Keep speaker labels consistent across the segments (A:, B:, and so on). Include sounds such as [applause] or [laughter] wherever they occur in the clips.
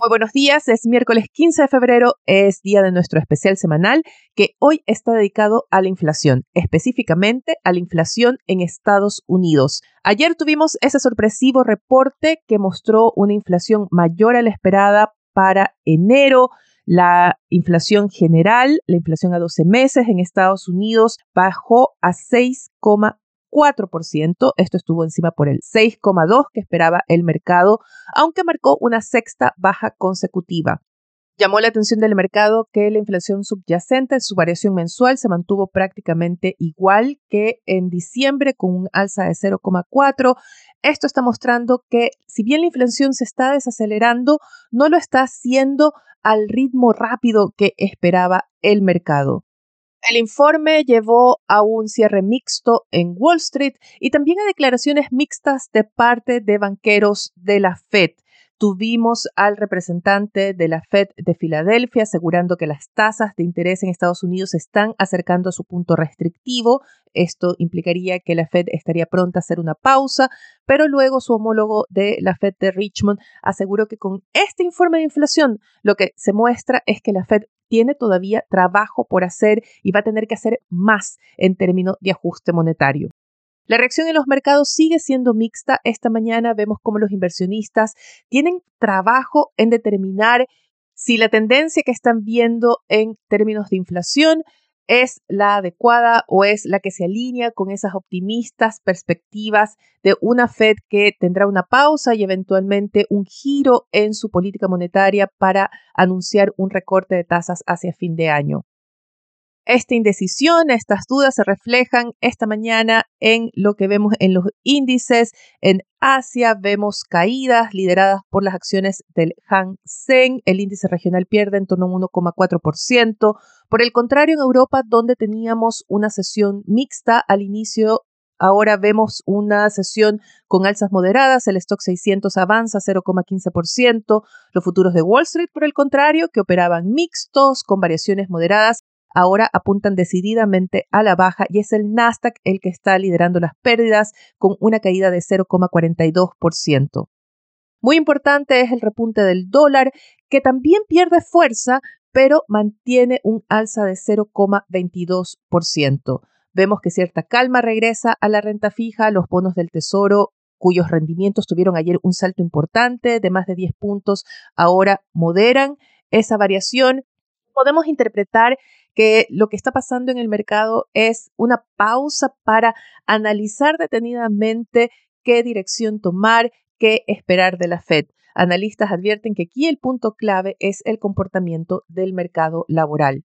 A: Muy buenos días, es miércoles 15 de febrero, es día de nuestro especial semanal que hoy está dedicado a la inflación, específicamente a la inflación en Estados Unidos. Ayer tuvimos ese sorpresivo reporte que mostró una inflación mayor a la esperada para enero. La inflación general, la inflación a 12 meses en Estados Unidos bajó a 6,1%. 4%. Esto estuvo encima por el 6,2% que esperaba el mercado, aunque marcó una sexta baja consecutiva. Llamó la atención del mercado que la inflación subyacente, su variación mensual, se mantuvo prácticamente igual que en diciembre con un alza de 0,4. Esto está mostrando que si bien la inflación se está desacelerando, no lo está haciendo al ritmo rápido que esperaba el mercado. El informe llevó a un cierre mixto en Wall Street y también a declaraciones mixtas de parte de banqueros de la Fed. Tuvimos al representante de la Fed de Filadelfia asegurando que las tasas de interés en Estados Unidos están acercando a su punto restrictivo. Esto implicaría que la Fed estaría pronta a hacer una pausa, pero luego su homólogo de la Fed de Richmond aseguró que con este informe de inflación lo que se muestra es que la Fed tiene todavía trabajo por hacer y va a tener que hacer más en términos de ajuste monetario. La reacción en los mercados sigue siendo mixta. Esta mañana vemos cómo los inversionistas tienen trabajo en determinar si la tendencia que están viendo en términos de inflación es la adecuada o es la que se alinea con esas optimistas perspectivas de una Fed que tendrá una pausa y eventualmente un giro en su política monetaria para anunciar un recorte de tasas hacia fin de año. Esta indecisión, estas dudas se reflejan esta mañana en lo que vemos en los índices. En Asia vemos caídas lideradas por las acciones del Hang Seng. El índice regional pierde en torno a un 1,4%. Por el contrario, en Europa, donde teníamos una sesión mixta al inicio, Ahora vemos una sesión con alzas moderadas, el stock 600 avanza 0,15%, los futuros de Wall Street, por el contrario, que operaban mixtos con variaciones moderadas, ahora apuntan decididamente a la baja y es el Nasdaq el que está liderando las pérdidas con una caída de 0,42%. Muy importante es el repunte del dólar, que también pierde fuerza, pero mantiene un alza de 0,22%. Vemos que cierta calma regresa a la renta fija, los bonos del tesoro cuyos rendimientos tuvieron ayer un salto importante de más de 10 puntos, ahora moderan esa variación. Podemos interpretar que lo que está pasando en el mercado es una pausa para analizar detenidamente qué dirección tomar, qué esperar de la Fed. Analistas advierten que aquí el punto clave es el comportamiento del mercado laboral.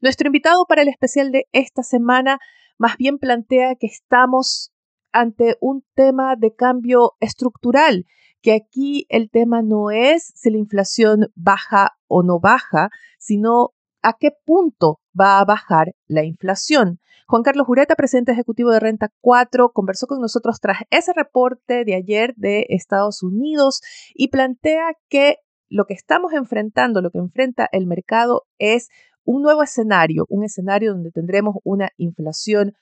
A: Nuestro invitado para el especial de esta semana más bien plantea que estamos ante un tema de cambio estructural, que aquí el tema no es si la inflación baja o no baja, sino a qué punto va a bajar la inflación. Juan Carlos Jureta, presidente ejecutivo de Renta 4, conversó con nosotros tras ese reporte de ayer de Estados Unidos y plantea que lo que estamos enfrentando, lo que enfrenta el mercado es un nuevo escenario, un escenario donde tendremos una inflación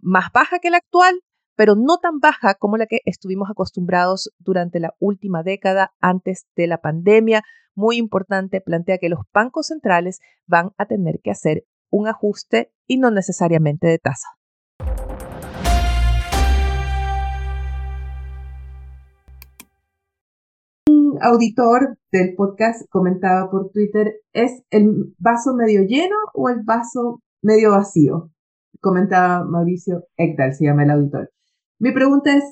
A: más baja que la actual, pero no tan baja como la que estuvimos acostumbrados durante la última década antes de la pandemia. Muy importante, plantea que los bancos centrales van a tener que hacer un ajuste y no necesariamente de tasa. Un auditor del podcast comentaba por Twitter, ¿es el vaso medio lleno o el vaso medio vacío? Comentaba Mauricio Ekdal, se llama el auditor. Mi pregunta es,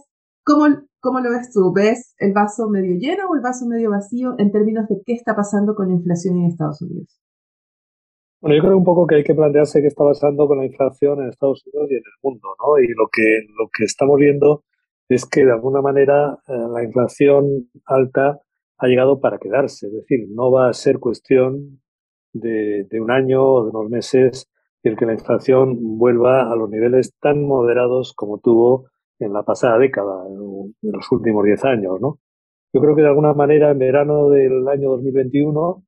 A: ¿cómo, ¿cómo lo ves tú? ¿Ves el vaso medio lleno o el vaso medio vacío en términos de qué está pasando con la inflación en Estados Unidos?
B: Bueno, yo creo un poco que hay que plantearse qué está pasando con la inflación en Estados Unidos y en el mundo, ¿no? Y lo que, lo que estamos viendo es que de alguna manera eh, la inflación alta ha llegado para quedarse, es decir, no va a ser cuestión de, un año o de unos meses el que la inflación vuelva a los niveles tan moderados como tuvo en la pasada década, en los últimos 10 años, ¿no? Yo creo que de alguna manera en verano del año 2021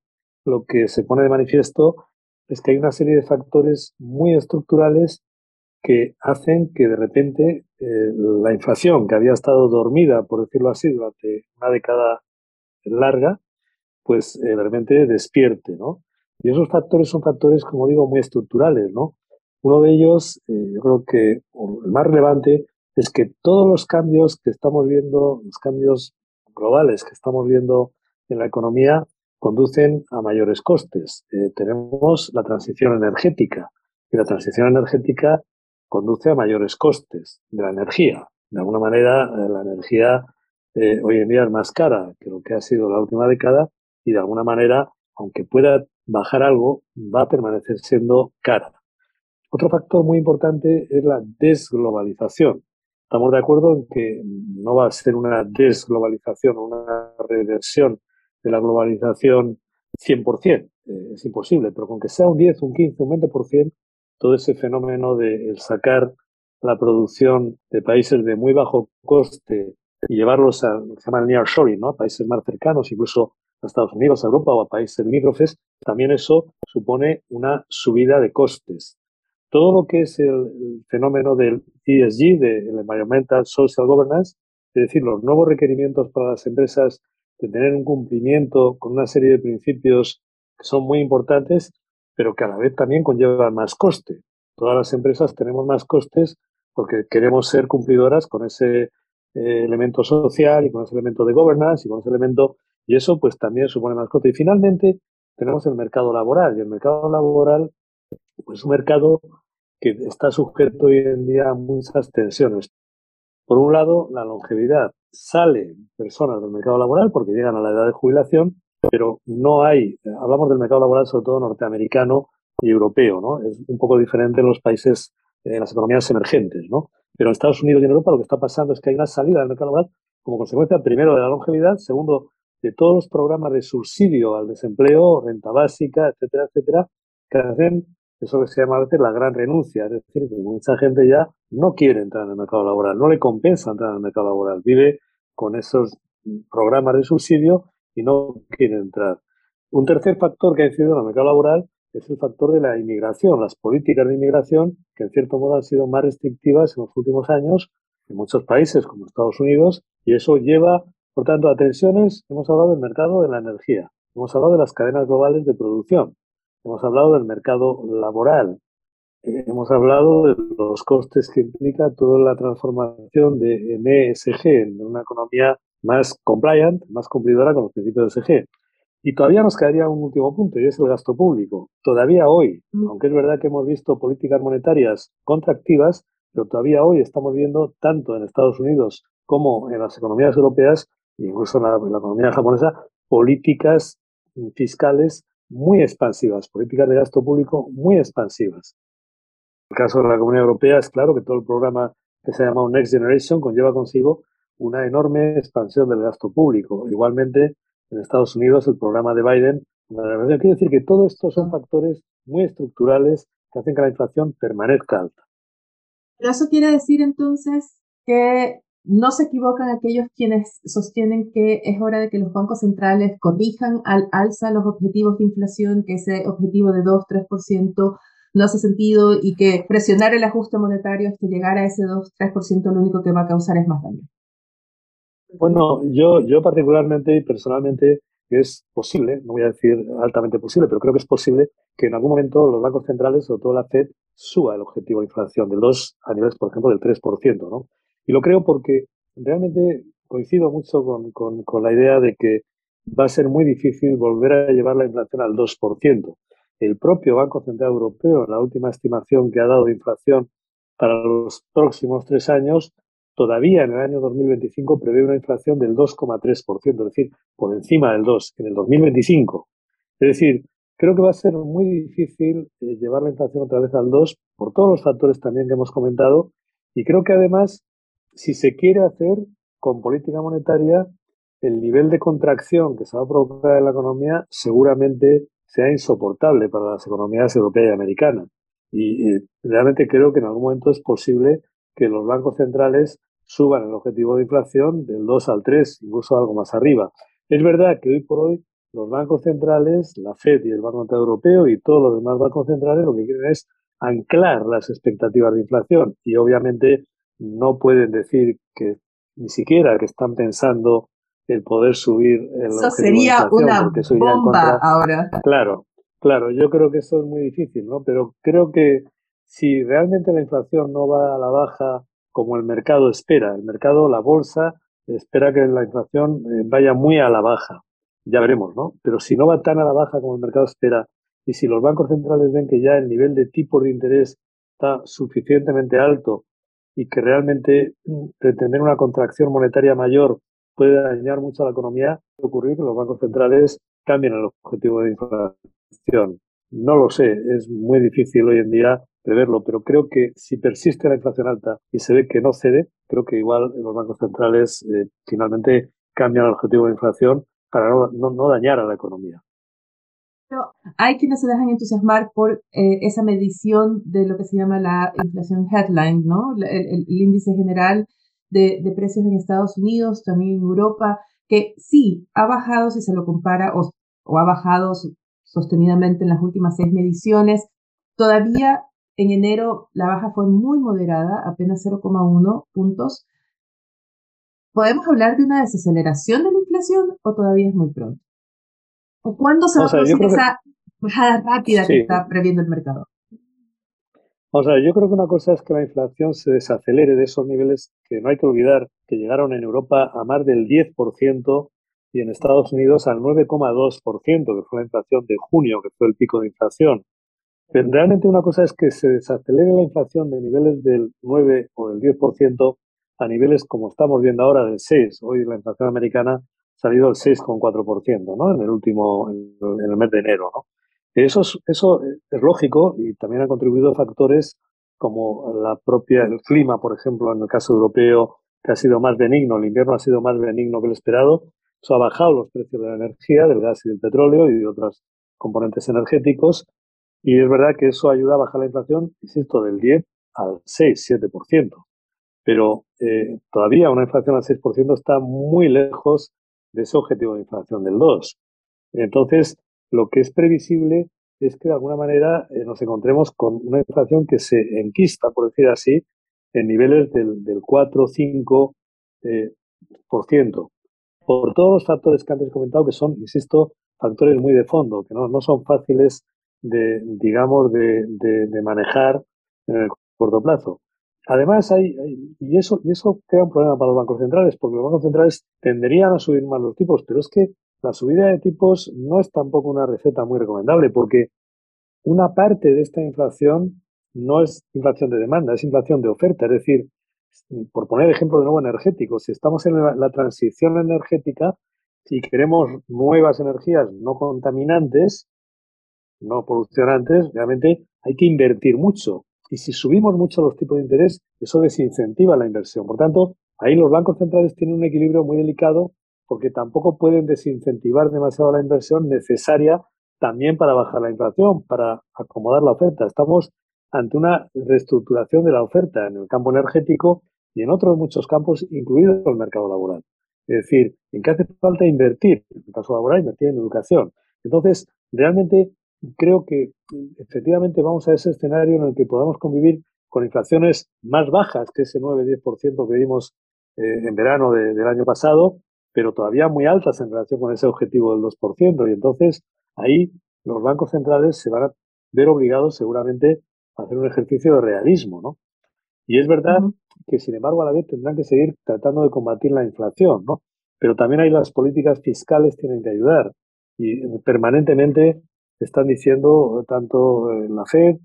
B: lo que se pone de manifiesto es que hay una serie de factores muy estructurales que hacen que de repente eh, la inflación, que había estado dormida, por decirlo así, durante una década larga, pues eh, de repente despierte, ¿no? Y esos factores son factores, como digo, muy estructurales, ¿no? Uno de ellos, eh, yo creo que el más relevante, es que todos los cambios que estamos viendo, los cambios globales que estamos viendo en la economía, conducen a mayores costes. tenemos la transición energética y la transición energética conduce a mayores costes de la energía. De alguna manera, eh, la energía eh, hoy en día es más cara que lo que ha sido la última década y de alguna manera, aunque pueda bajar algo, va a permanecer siendo cara. Otro factor muy importante es la desglobalización. Estamos de acuerdo en que no va a ser una desglobalización, una reversión de la globalización 100%. Eh, es imposible, pero con que sea un 10, un 15, un 20%, todo ese fenómeno de sacar la producción de países de muy bajo coste y llevarlos a lo que se llama el nearshoring, ¿no? a países más cercanos, incluso a Estados Unidos, a Europa o a países limítrofes, también eso supone una subida de costes. Todo lo que es el, fenómeno del ESG, del Environmental Social Governance, es decir, los nuevos requerimientos para las empresas de tener un cumplimiento con una serie de principios que son muy importantes, pero que a la vez también conllevan más coste. Todas las empresas tenemos más costes porque queremos ser cumplidoras con ese eh, elemento social y con ese elemento de governance y con ese elemento, y eso pues también supone más coste. Y finalmente tenemos el mercado laboral, y el mercado laboral pues, es un mercado que está sujeto hoy en día a muchas tensiones. Por un lado, la longevidad. Salen personas del mercado laboral porque llegan a la edad de jubilación pero no hay, hablamos del mercado laboral sobre todo norteamericano y europeo, ¿no? Es un poco diferente en los países, en las economías emergentes, ¿no? Pero en Estados Unidos y en Europa lo que está pasando es que hay una salida del mercado laboral como consecuencia, primero, de la longevidad, segundo, de todos los programas de subsidio al desempleo, renta básica, etcétera, etcétera, que hacen eso que se llama a veces la gran renuncia, es decir, que mucha gente ya no quiere entrar en el mercado laboral, no le compensa entrar en el mercado laboral, vive con esos programas de subsidio y no quiere entrar. Un tercer factor que ha incidido en el mercado laboral es el factor de la inmigración, las políticas de inmigración que en cierto modo han sido más restrictivas en los últimos años en muchos países como Estados Unidos y eso lleva, por tanto, a tensiones. Hemos hablado del mercado de la energía, hemos hablado de las cadenas globales de producción, hemos hablado del mercado laboral, eh, hemos hablado de los costes que implica toda la transformación de MSG en una economía más compliant, más cumplidora con los principios de SG. Y todavía nos quedaría un último punto, y es el gasto público. Todavía hoy, mm. aunque es verdad que hemos visto políticas monetarias contractivas, pero todavía hoy estamos viendo, tanto en Estados Unidos como en las economías europeas, e incluso en la, en la economía japonesa, políticas fiscales muy expansivas, políticas de gasto público muy expansivas. En el caso de la Comunidad Europea es claro que todo el programa que se llama Next Generation conlleva consigo una enorme expansión del gasto público. Igualmente, en Estados Unidos, el programa de Biden, quiere decir que todo esto son factores muy estructurales que hacen que la inflación permanezca alta.
A: Pero eso quiere decir entonces que no se equivocan aquellos quienes sostienen que es hora de que los bancos centrales corrijan al alza los objetivos de inflación, que ese objetivo de 2-3% no hace sentido y que presionar el ajuste monetario hasta llegar a ese 2-3% lo único que va a causar es más daño.
B: Bueno, yo, yo particularmente y personalmente es posible, no voy a decir altamente posible, pero creo que es posible que en algún momento los bancos centrales, sobre todo la FED, suba el objetivo de inflación del 2 a niveles, por ejemplo, del 3%, ¿no? Y lo creo porque realmente coincido mucho con, con, la idea de que va a ser muy difícil volver a llevar la inflación al 2%. El propio Banco Central Europeo, en la última estimación que ha dado de inflación para los próximos tres años, todavía en el año 2025 prevé una inflación del 2,3%, es decir, por encima del 2 en el 2025. Es decir, creo que va a ser muy difícil eh, llevar la inflación otra vez al 2 por todos los factores también que hemos comentado y creo que además, si se quiere hacer con política monetaria, el nivel de contracción que se va a provocar en la economía seguramente sea insoportable para las economías europeas y americanas. Y, realmente creo que en algún momento es posible que los bancos centrales suban el objetivo de inflación del 2 al 3, incluso algo más arriba. Es verdad que hoy por hoy los bancos centrales, la Fed y el Banco Central Europeo y todos los demás bancos centrales lo que quieren es anclar las expectativas de inflación y obviamente no pueden decir que ni siquiera que están pensando el poder subir el
A: eso sería una bomba ahora.
B: Claro claro yo creo que eso es muy difícil no pero creo que si realmente la inflación no va a la baja como el mercado espera el mercado la bolsa espera que la inflación eh, vaya muy a la baja. Ya veremos no pero si no va tan a la baja como el mercado espera y si los bancos centrales ven que ya el nivel de tipo de interés está suficientemente alto y que realmente mm, pretender una contracción monetaria mayor puede dañar mucho a la economía, puede ocurrir que los bancos centrales cambien el objetivo de inflación. No lo sé, es muy difícil hoy en día preverlo, pero creo que si persiste la inflación alta y se ve que no cede, creo que igual los bancos centrales eh, finalmente cambian el objetivo de inflación para no dañar a la economía.
A: Pero hay quienes se dejan entusiasmar por eh, esa medición de lo que se llama la inflación headline, ¿no? El, índice general de, precios en Estados Unidos, también en Europa, que sí ha bajado si se lo compara o, o ha bajado sostenidamente en las últimas seis mediciones. Todavía en enero la baja fue muy moderada, apenas 0,1 puntos. ¿Podemos hablar de una desaceleración de la inflación o todavía es muy pronto? ¿O cuándo se va a producir esa bajada rápida que está previendo el mercado?
B: O sea, yo creo que una cosa es que la inflación se desacelere de esos niveles que no hay que olvidar que llegaron en Europa a más del 10% y en Estados Unidos al 9,2%, que fue la inflación de junio, que fue el pico de inflación. Pero realmente una cosa es que se desacelere la inflación de niveles del 9 o del 10% a niveles como estamos viendo ahora del 6. Hoy la inflación americana salido el 6,4%, ¿no? En el último, en el mes de enero, ¿no? Eso es, eso es lógico y también han contribuido factores como la propia, el clima, por ejemplo, en el caso europeo, que ha sido más benigno, el invierno ha sido más benigno que el esperado, eso ha bajado los precios de la energía, del gas y del petróleo y de otros componentes energéticos, y es verdad que eso ayuda a bajar la inflación, insisto, del 10 al 6, 7%. Pero eh, todavía una inflación al 6% está muy lejos de ese objetivo de inflación del 2. Entonces, lo que es previsible es que de alguna manera eh, nos encontremos con una inflación que se enquista, por decir así, en niveles del, del 4-5%, eh, por, ciento, por todos los factores que antes he comentado, que son, insisto, factores muy de fondo, que no, no son fáciles de, digamos, de, de manejar en el corto plazo. Además, hay, y, eso, y eso crea un problema para los bancos centrales, porque los bancos centrales tenderían a subir más los tipos, pero es que la subida de tipos no es tampoco una receta muy recomendable, porque una parte de esta inflación no es inflación de demanda, es inflación de oferta. Es decir, por poner ejemplo de nuevo energético, si estamos en la, transición energética, si queremos nuevas energías no contaminantes, no polucionantes, realmente hay que invertir mucho. Y si subimos mucho los tipos de interés, eso desincentiva la inversión. Por tanto, ahí los bancos centrales tienen un equilibrio muy delicado porque tampoco pueden desincentivar demasiado la inversión necesaria también para bajar la inflación, para acomodar la oferta. Estamos ante una reestructuración de la oferta en el campo energético y en otros muchos campos, incluido el mercado laboral. Es decir, en qué hace falta invertir, en el caso laboral, invertir en educación. Entonces, realmente creo que efectivamente vamos a ese escenario en el que podamos convivir con inflaciones más bajas que ese 9-10% que vimos eh, en verano del año pasado, pero todavía muy altas en relación con ese objetivo del 2%. Y entonces ahí los bancos centrales se van a ver obligados seguramente a hacer un ejercicio de realismo, ¿no? Y es verdad que, sin embargo, a la vez tendrán que seguir tratando de combatir la inflación, ¿no? Pero también hay las políticas fiscales tienen que ayudar y permanentemente están diciendo tanto la Fed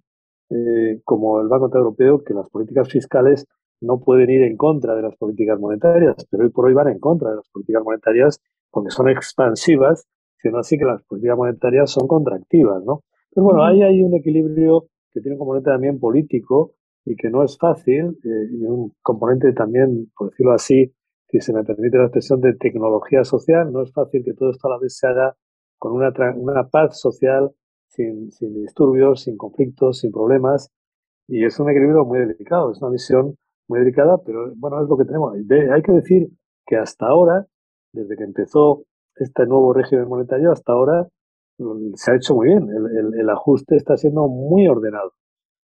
B: eh, como el Banco Central Europeo que las políticas fiscales no pueden ir en contra de las políticas monetarias, pero hoy por hoy van en contra de las políticas monetarias porque son expansivas, sino así que las políticas monetarias son contractivas, ¿no? Pero bueno, ahí hay un equilibrio que tiene un componente también político y que no es fácil, eh, y un componente también, por decirlo así, si se me permite la expresión de tecnología social, no es fácil que todo esto a la vez se haga con una, una paz social sin, sin disturbios, sin conflictos, sin problemas. Y es un equilibrio muy delicado, es una visión muy delicada, pero bueno, es lo que tenemos. hay que decir que hasta ahora, desde que empezó este nuevo régimen monetario, hasta ahora se ha hecho muy bien. El, el, ajuste está siendo muy ordenado.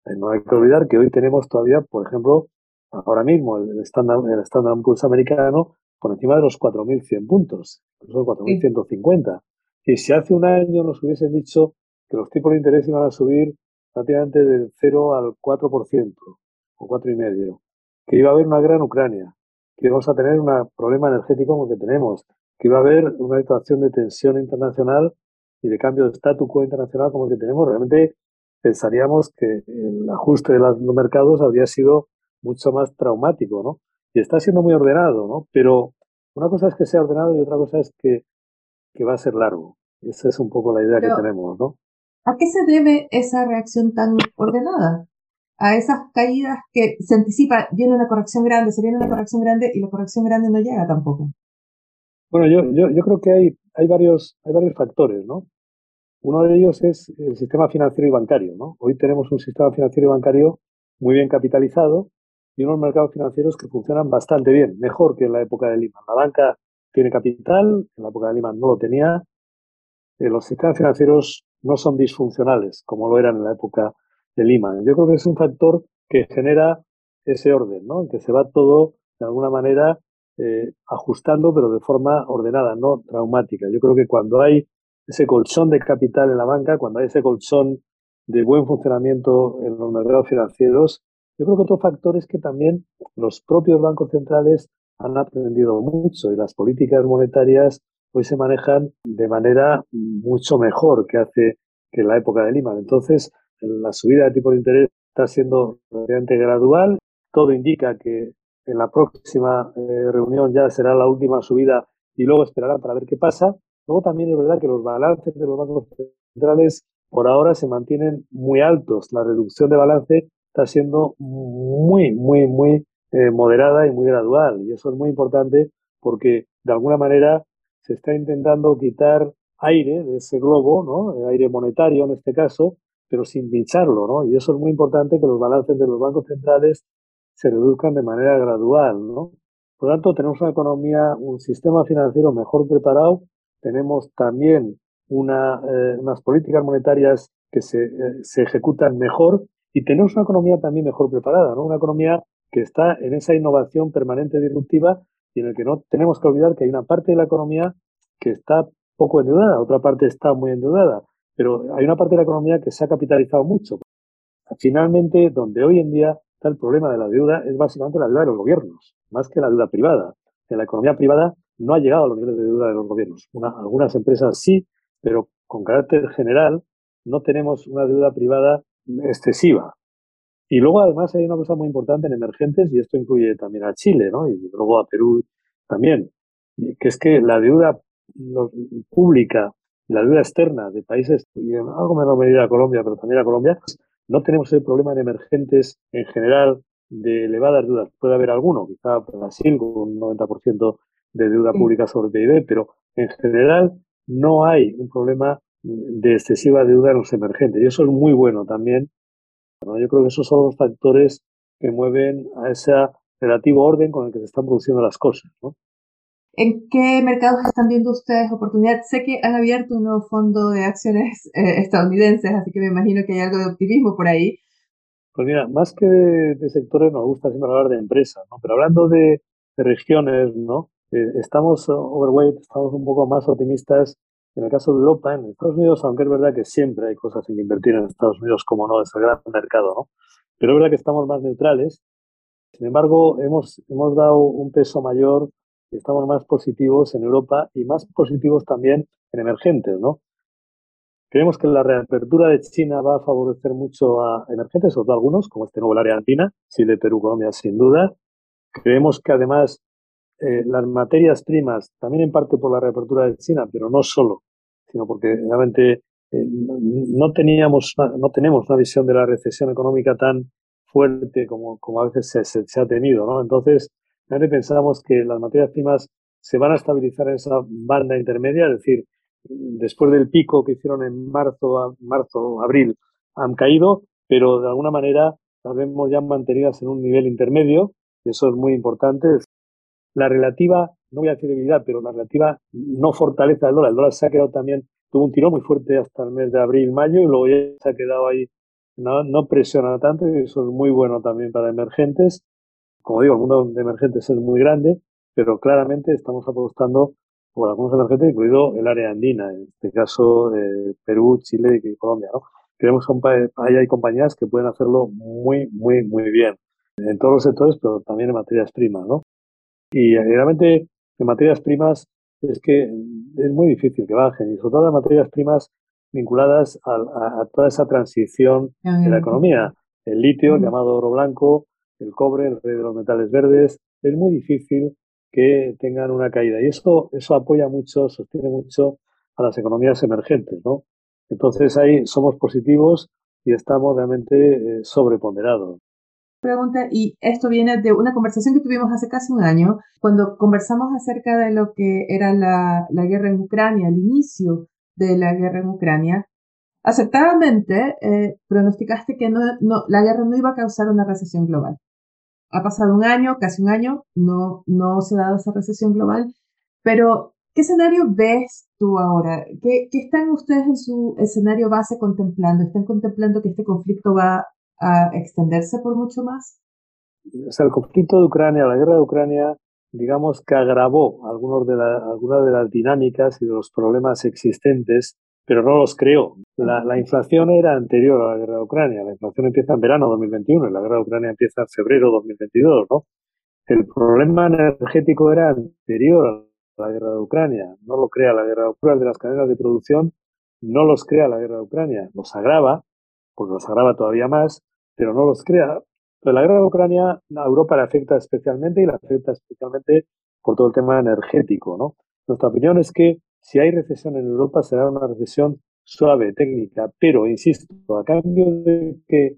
B: Eh, no hay que olvidar que hoy tenemos todavía, por ejemplo, ahora mismo el Standard, el Standard Poor's americano por encima de los 4.100 puntos, incluso 4.150. Y si hace un año nos hubiesen dicho que los tipos de interés iban a subir prácticamente del 0 al 4% o 4,5%, que iba a haber una gran Ucrania, que íbamos a tener un problema energético como que tenemos, que iba a haber una situación de tensión internacional y de cambio de statu quo internacional como el que tenemos, realmente pensaríamos que el ajuste de los mercados habría sido mucho más traumático, ¿no? Y está siendo muy ordenado, ¿no? Pero una cosa es que sea ordenado y otra cosa es que, que va a ser largo. Esa es un poco la idea que tenemos, ¿no?
A: ¿A qué se debe esa reacción tan ordenada? A esas caídas que se anticipa, viene una corrección grande, se viene una corrección grande y la corrección grande no llega tampoco.
B: Bueno, yo, yo, yo creo que hay, hay, varios, hay varios factores, ¿no? Uno de ellos es el sistema financiero y bancario, ¿no? Hoy tenemos un sistema financiero y bancario muy bien capitalizado y unos mercados financieros que funcionan bastante bien, mejor que en la época de Lima. La banca tiene capital, en la época de Lima no lo tenía. Eh, los sistemas financieros no son disfuncionales como lo eran en la época de Lima. Yo creo que es un factor que genera ese orden, ¿no? Que se va todo de alguna manera eh, ajustando, pero de forma ordenada, no traumática. Yo creo que cuando hay ese colchón de capital en la banca, cuando hay ese colchón de buen funcionamiento en los mercados financieros, yo creo que otro factor es que también los propios bancos centrales han aprendido mucho y las políticas monetarias hoy se manejan de manera mucho mejor que hace que la época de Lima. Entonces, la subida de tipo de interés está siendo relativamente gradual. Todo indica que en la próxima eh, reunión ya será la última subida y luego esperarán para ver qué pasa. Luego también es verdad que los balances de los bancos centrales por ahora se mantienen muy altos. La reducción de balance está siendo muy, muy, muy eh, moderada y muy gradual. Y eso es muy importante porque de alguna manera se está intentando quitar aire de ese globo, ¿no? aire monetario en este caso, pero sin pincharlo, ¿no? Y eso es muy importante que los balances de los bancos centrales se reduzcan de manera gradual, ¿no? Por lo tanto, tenemos una economía, un sistema financiero mejor preparado, tenemos también eh, unas políticas monetarias que se, eh, se ejecutan mejor y tenemos una economía también mejor preparada, ¿no? Una economía que está en esa innovación permanente disruptiva y en el que no tenemos que olvidar que hay una parte de la economía que está poco endeudada, otra parte está muy endeudada, pero hay una parte de la economía que se ha capitalizado mucho. Finalmente, donde hoy en día está el problema de la deuda es básicamente la deuda de los gobiernos, más que la deuda privada. En la economía privada no ha llegado a los niveles de deuda de los gobiernos. algunas empresas sí, pero con carácter general no tenemos una deuda privada excesiva. Y luego además hay una cosa muy importante en emergentes, y esto incluye también a Chile, ¿no? Y luego a Perú también, que es que la deuda pública y la deuda externa de países, y en algo menor medida a Colombia, pero también a Colombia, no tenemos el problema en emergentes en general de elevadas deudas. Puede haber alguno, quizá Brasil con un 90% de deuda pública sobre PIB, pero en general no hay un problema de excesiva deuda en los emergentes. Y eso es muy bueno también. Yo creo que esos son los factores que mueven a ese relativo orden con el que se están produciendo las cosas.
A: ¿En qué mercados están viendo ustedes oportunidad? Sé que han abierto un nuevo fondo de acciones [laughs] eh, estadounidenses, así que me imagino que hay algo de optimismo por ahí.
B: Pues mira, más que de, sectores nos gusta siempre hablar de empresas, ¿no? Pero hablando de, regiones, ¿no? Eh, estamos overweight, estamos un poco más optimistas en el caso de Europa, en Estados Unidos, aunque es verdad que siempre hay cosas en que invertir en Estados Unidos, como no, es el gran mercado, ¿no? Pero es verdad que estamos más neutrales. Sin embargo, hemos, hemos dado un peso mayor y estamos más positivos en Europa y más positivos también en emergentes, ¿no? Creemos que la reapertura de China va a favorecer mucho a emergentes, todo algunos, como este nuevo área andina, Chile, Perú, Colombia, sin duda. Creemos que además eh, las materias primas, también en parte por la reapertura de China, pero no solo, sino porque realmente eh, no teníamos, no tenemos una visión de la recesión económica tan fuerte como, como a veces se, se, ha tenido, ¿no? Entonces, realmente pensamos que las materias primas se van a estabilizar en esa banda intermedia, es decir, después del pico que hicieron en marzo, marzo, abril, han caído, pero de alguna manera las vemos ya mantenidas en un nivel intermedio, y eso es muy importante. La relativa, no voy a decir debilidad, pero la relativa no fortaleza del dólar. El dólar se ha quedado también, tuvo un tirón muy fuerte hasta el mes de abril, mayo, y luego ya se ha quedado ahí, no, no presiona tanto, y eso es muy bueno también para emergentes. Como digo, el mundo de emergentes es muy grande, pero claramente estamos apostando por algunos emergentes, incluido el área andina, en este caso eh, Perú, Chile y Colombia. ¿no? Creemos que ahí hay compañías que pueden hacerlo muy, muy, muy bien en todos los sectores, pero también en materias primas. ¿no? Y realmente en materias primas es que es muy difícil que bajen, y sobre todo en materias primas vinculadas a, toda esa transición de la economía. El litio, el llamado oro blanco, el cobre, el rey de los metales verdes, es muy difícil que tengan una caída. Y eso, eso apoya mucho, sostiene mucho a las economías emergentes, ¿no? Entonces ahí somos positivos y estamos realmente eh, sobreponderados.
A: Pregunta, y esto viene de una conversación que tuvimos hace casi un año, cuando conversamos acerca de lo que era la, la guerra en Ucrania, el inicio de la guerra en Ucrania. Acertadamente eh, pronosticaste que no, no, la guerra no iba a causar una recesión global ha pasado un año, casi un año, no, no se ha dado esa recesión global, pero ¿qué escenario ves tú ahora? ¿Qué, ¿Qué, están ustedes en su escenario base contemplando? ¿Están contemplando que este conflicto va a extenderse por mucho más?
B: O sea, el conflicto de Ucrania, la guerra de Ucrania, digamos que agravó algunos de algunas de las dinámicas y de los problemas existentes pero no los creó. La, la, inflación era anterior a la guerra de Ucrania. La inflación empieza en verano 2021 y la guerra de Ucrania empieza en febrero 2022, ¿no? El problema energético era anterior a la guerra de Ucrania. No lo crea la guerra de Ucrania de las cadenas de producción, no los crea la guerra de Ucrania. Los agrava, porque los agrava todavía más, pero no los crea. Pero la guerra de Ucrania a Europa le afecta especialmente y le afecta especialmente por todo el tema energético, ¿no? Nuestra opinión es que si hay recesión en Europa será una recesión suave, técnica, pero, insisto, a cambio de que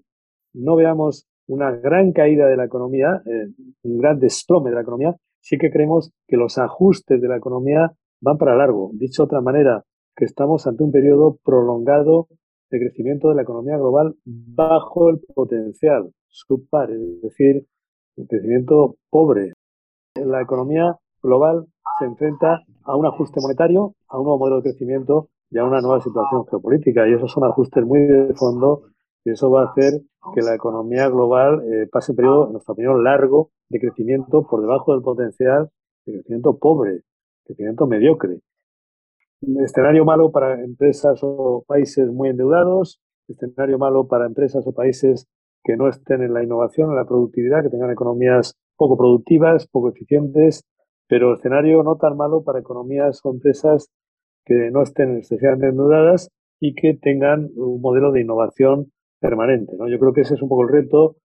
B: no veamos una gran caída de la economía, eh, un gran desplome de la economía, sí que creemos que los ajustes de la economía van para largo. Dicho de otra manera, que estamos ante un periodo prolongado de crecimiento de la economía global bajo el potencial subpar, es decir, un crecimiento pobre. La economía global se enfrenta a un ajuste monetario, a un nuevo modelo de crecimiento y a una nueva situación geopolítica. Y esos son ajustes muy de fondo y eso va a hacer que la economía global eh, pase un periodo, en nuestra opinión, largo de crecimiento por debajo del potencial, de crecimiento pobre, crecimiento mediocre. Escenario malo para empresas o países muy endeudados, escenario malo para empresas o países que no estén en la innovación, en la productividad, que tengan economías poco productivas, poco eficientes, pero escenario no tan malo para economías o empresas que no estén especialmente endeudadas y que tengan un modelo de innovación permanente. ¿no? Yo creo que ese es un poco el reto.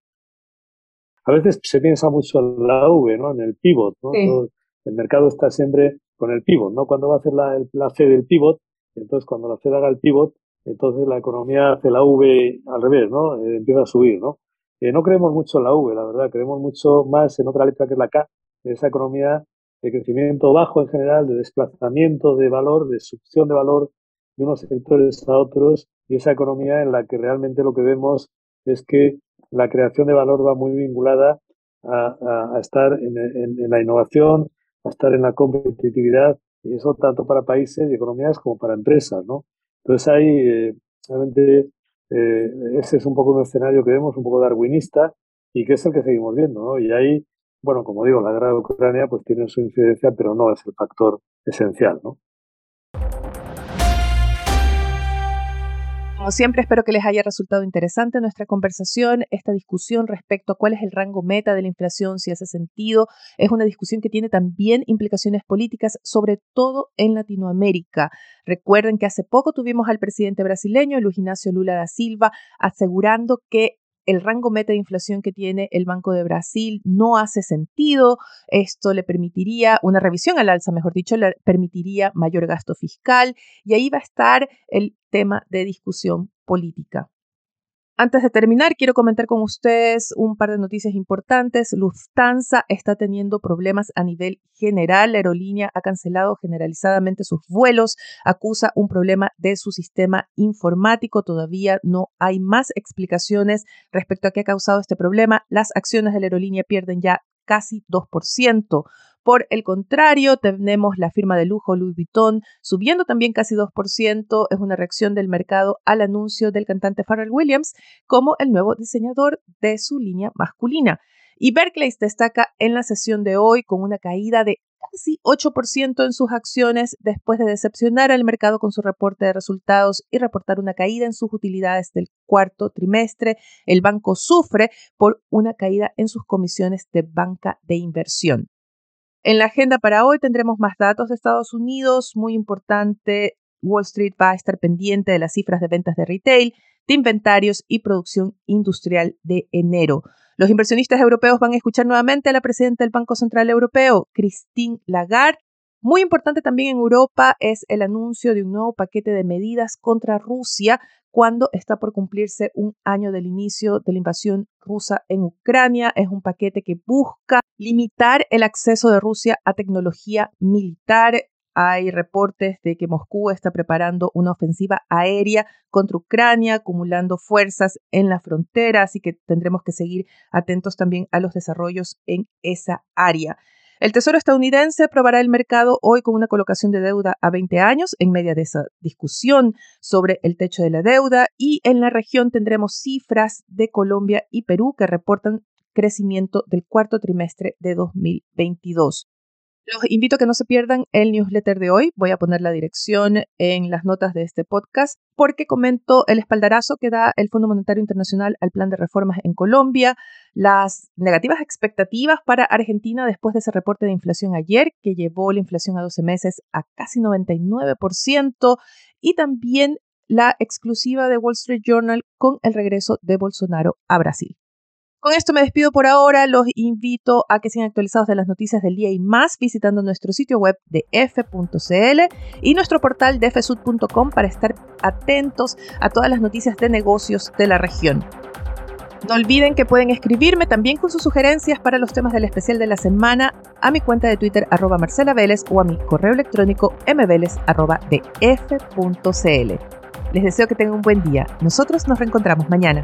B: A veces se piensa mucho en la V, ¿no? en el pivot. ¿no? El mercado está siempre con el pivot. ¿no? Cuando va a hacer la, la Fed del pivot, entonces cuando la Fed haga el pivot, entonces la economía hace la V al revés, ¿no? Eh, empieza a subir. ¿no? Eh, no creemos mucho en la V, la verdad. Creemos mucho más en otra letra que es la K, en esa economía de crecimiento bajo en general, de desplazamiento de valor, de succión de valor de unos sectores a otros y esa economía en la que realmente lo que vemos es que la creación de valor va muy vinculada a, estar en, la innovación, a estar en la competitividad y eso tanto para países y economías como para empresas, ¿no? Entonces ahí eh, realmente eh, ese es un poco un escenario que vemos, un poco darwinista y que es el que seguimos viendo, ¿no? Y ahí bueno, como digo, la guerra de Ucrania pues tiene su incidencia, pero no es el factor esencial, ¿no?
A: Como siempre, espero que les haya resultado interesante nuestra conversación, esta discusión respecto a cuál es el rango meta de la inflación, si hace sentido. Es una discusión que tiene también implicaciones políticas, sobre todo en Latinoamérica. Recuerden que hace poco tuvimos al presidente brasileño, Luis Ignacio Lula da Silva, asegurando que el rango meta de inflación que tiene el Banco de Brasil no hace sentido. Esto le permitiría una revisión al alza, mejor dicho, le permitiría mayor gasto fiscal y ahí va a estar el tema de discusión política. Antes de terminar, quiero comentar con ustedes un par de noticias importantes. Lufthansa está teniendo problemas a nivel general. La aerolínea ha cancelado generalizadamente sus vuelos, acusa un problema de su sistema informático. Todavía no hay más explicaciones respecto a qué ha causado este problema. Las acciones de la aerolínea pierden ya casi 2%. Por el contrario, tenemos la firma de lujo Louis Vuitton subiendo también casi 2%. Es una reacción del mercado al anuncio del cantante Pharrell Williams como el nuevo diseñador de su línea masculina. Y Berkeley destaca en la sesión de hoy con una caída de casi 8% en sus acciones después de decepcionar al mercado con su reporte de resultados y reportar una caída en sus utilidades del cuarto trimestre. El banco sufre por una caída en sus comisiones de banca de inversión. En la agenda para hoy tendremos más datos de Estados Unidos, muy importante. Wall Street va a estar pendiente de las cifras de ventas de retail, de inventarios y producción industrial de enero. Los inversionistas europeos van a escuchar nuevamente a la presidenta del Banco Central Europeo, Christine Lagarde. Muy importante también en Europa es el anuncio de un nuevo paquete de medidas contra Rusia cuando está por cumplirse un año del inicio de la invasión rusa en Ucrania. Es un paquete que busca limitar el acceso de Rusia a tecnología militar. Hay reportes de que Moscú está preparando una ofensiva aérea contra Ucrania, acumulando fuerzas en la frontera, así que tendremos que seguir atentos también a los desarrollos en esa área. El Tesoro estadounidense aprobará el mercado hoy con una colocación de deuda a 20 años en medio de esa discusión sobre el techo de la deuda y en la región tendremos cifras de Colombia y Perú que reportan crecimiento del cuarto trimestre de 2022. Los invito a que no se pierdan el newsletter de hoy. Voy a poner la dirección en las notas de este podcast porque comento el espaldarazo que da el Fondo Monetario Internacional al plan de reformas en Colombia, las negativas expectativas para Argentina después de ese reporte de inflación ayer que llevó la inflación a 12 meses a casi 99% y también la exclusiva de Wall Street Journal con el regreso de Bolsonaro a Brasil. Con esto me despido por ahora. Los invito a que sean actualizados de las noticias del día y más visitando nuestro sitio web de f.cl y nuestro portal de fsud.com para estar atentos a todas las noticias de negocios de la región. No olviden que pueden escribirme también con sus sugerencias para los temas del especial de la semana a mi cuenta de Twitter arroba Marcela Vélez o a mi correo electrónico mveles arroba de f.cl. Les deseo que tengan un buen día. Nosotros nos reencontramos mañana.